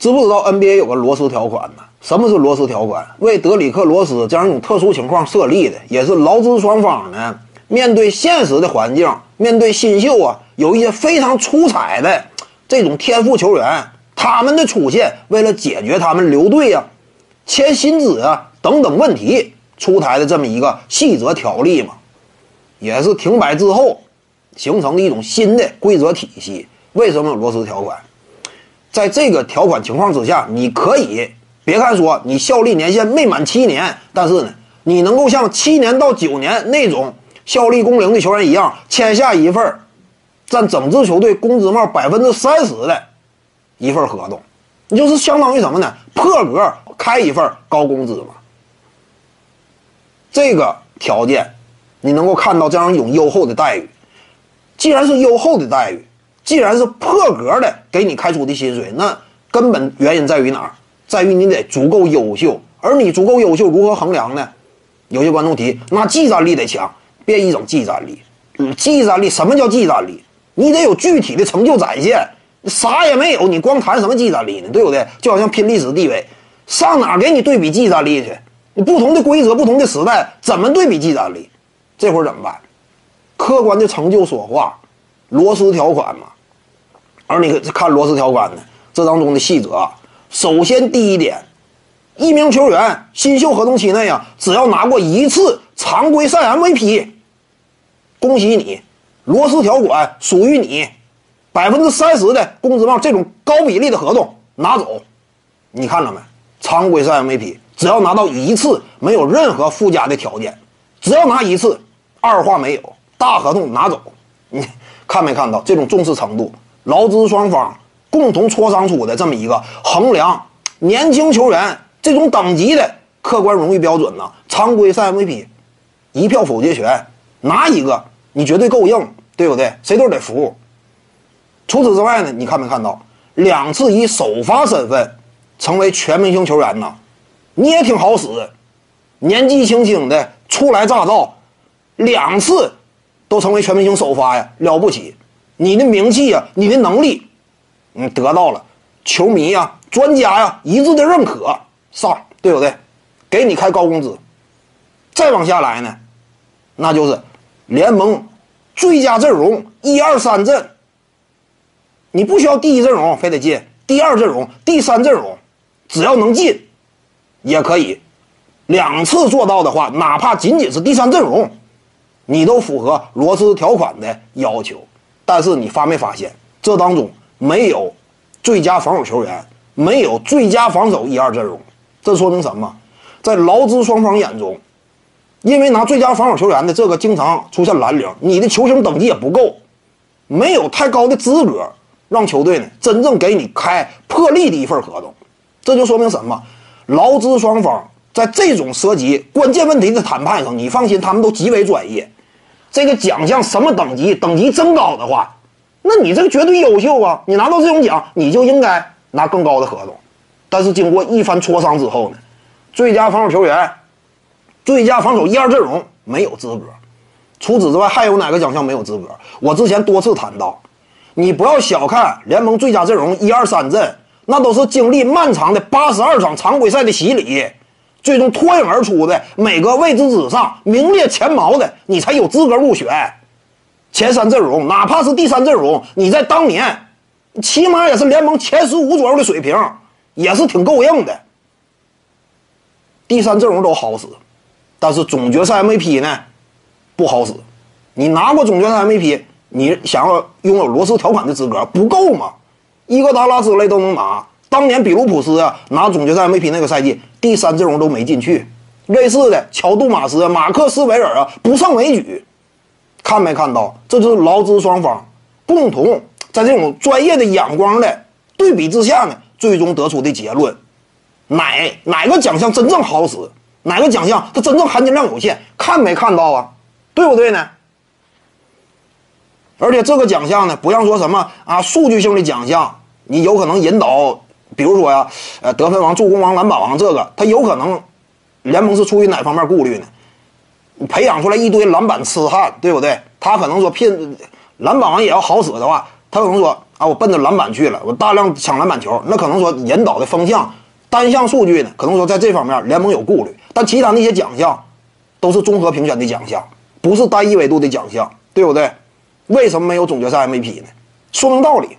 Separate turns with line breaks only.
知不知道 NBA 有个罗斯条款呢？什么是罗斯条款？为德里克·罗斯这样一种特殊情况设立的，也是劳资双方呢面对现实的环境，面对新秀啊，有一些非常出彩的这种天赋球员，他们的出现，为了解决他们留队啊、签薪资啊等等问题，出台的这么一个细则条例嘛，也是停摆之后形成的一种新的规则体系。为什么有罗斯条款？在这个条款情况之下，你可以别看说你效力年限没满七年，但是呢，你能够像七年到九年那种效力工龄的球员一样，签下一份占整支球队工资帽百分之三十的一份合同，你就是相当于什么呢？破格开一份高工资嘛。这个条件，你能够看到这样一种优厚的待遇。既然是优厚的待遇，既然是破格的给你开出的薪水，那根本原因在于哪儿？在于你得足够优秀。而你足够优秀，如何衡量呢？有些观众提，那技战力得强，别一整技战力。嗯，技战力什么叫技战力？你得有具体的成就展现。啥也没有，你光谈什么技战力呢？对不对？就好像拼历史地位，上哪给你对比技战力去？你不同的规则，不同的时代，怎么对比技战力？这会儿怎么办？客观的成就说话，罗斯条款嘛。而你看罗斯条款呢，这当中的细则啊，首先第一点，一名球员新秀合同期内啊，只要拿过一次常规赛 MVP，恭喜你，罗斯条款属于你，百分之三十的工资帽这种高比例的合同拿走。你看着没？常规赛 MVP 只要拿到一次，没有任何附加的条件，只要拿一次，二话没有，大合同拿走。你看没看到这种重视程度？劳资双方共同磋商出的这么一个衡量年轻球员这种等级的客观荣誉标准呢？常规赛 MVP，一票否决权，拿一个你绝对够硬，对不对？谁都得服。除此之外呢？你看没看到两次以首发身份成为全明星球员呢？你也挺好使，年纪轻轻的初来乍到，两次都成为全明星首发呀，了不起！你的名气呀，你的能力，你得到了球迷呀、专家呀一致的认可，上对不对？给你开高工资。再往下来呢，那就是联盟最佳阵容一二三阵。你不需要第一阵容非得进，第二阵容、第三阵容，只要能进，也可以。两次做到的话，哪怕仅仅是第三阵容，你都符合罗斯条款的要求。但是你发没发现，这当中没有最佳防守球员，没有最佳防守一二阵容，这说明什么？在劳资双方眼中，因为拿最佳防守球员的这个经常出现蓝领，你的球星等级也不够，没有太高的资格让球队呢真正给你开破例的一份合同，这就说明什么？劳资双方在这种涉及关键问题的谈判上，你放心，他们都极为专业。这个奖项什么等级？等级增高的话，那你这个绝对优秀啊！你拿到这种奖，你就应该拿更高的合同。但是经过一番磋商之后呢，最佳防守球员、最佳防守一二阵容没有资格。除此之外，还有哪个奖项没有资格？我之前多次谈到，你不要小看联盟最佳阵容一二三阵，那都是经历漫长的八十二场常规赛的洗礼。最终脱颖而出的每个位置之上名列前茅的，你才有资格入选前三阵容。哪怕是第三阵容，你在当年起码也是联盟前十五左右的水平，也是挺够硬的。第三阵容都好使，但是总决赛 MVP 呢不好使。你拿过总决赛 MVP，你想要拥有罗斯条款的资格不够吗？伊戈达拉之类都能拿。当年比卢普斯啊拿总决赛 MVP 那个赛季，第三阵容都没进去。类似的，乔杜马斯、马克斯韦尔啊不胜枚举。看没看到？这就是劳资双方共同在这种专业的眼光的对比之下呢，最终得出的结论：哪哪个奖项真正好使，哪个奖项它真正含金量有限？看没看到啊？对不对呢？而且这个奖项呢，不像说什么啊数据性的奖项，你有可能引导。比如说呀，呃，得分王、助攻王、篮板王，这个他有可能，联盟是出于哪方面顾虑呢？培养出来一堆篮板痴汉，对不对？他可能说，聘篮板王也要好使的话，他可能说啊，我奔着篮板去了，我大量抢篮板球，那可能说引导的风向、单项数据呢，可能说在这方面联盟有顾虑。但其他那些奖项，都是综合评选的奖项，不是单一维度的奖项，对不对？为什么没有总决赛 MVP 呢？说明道理。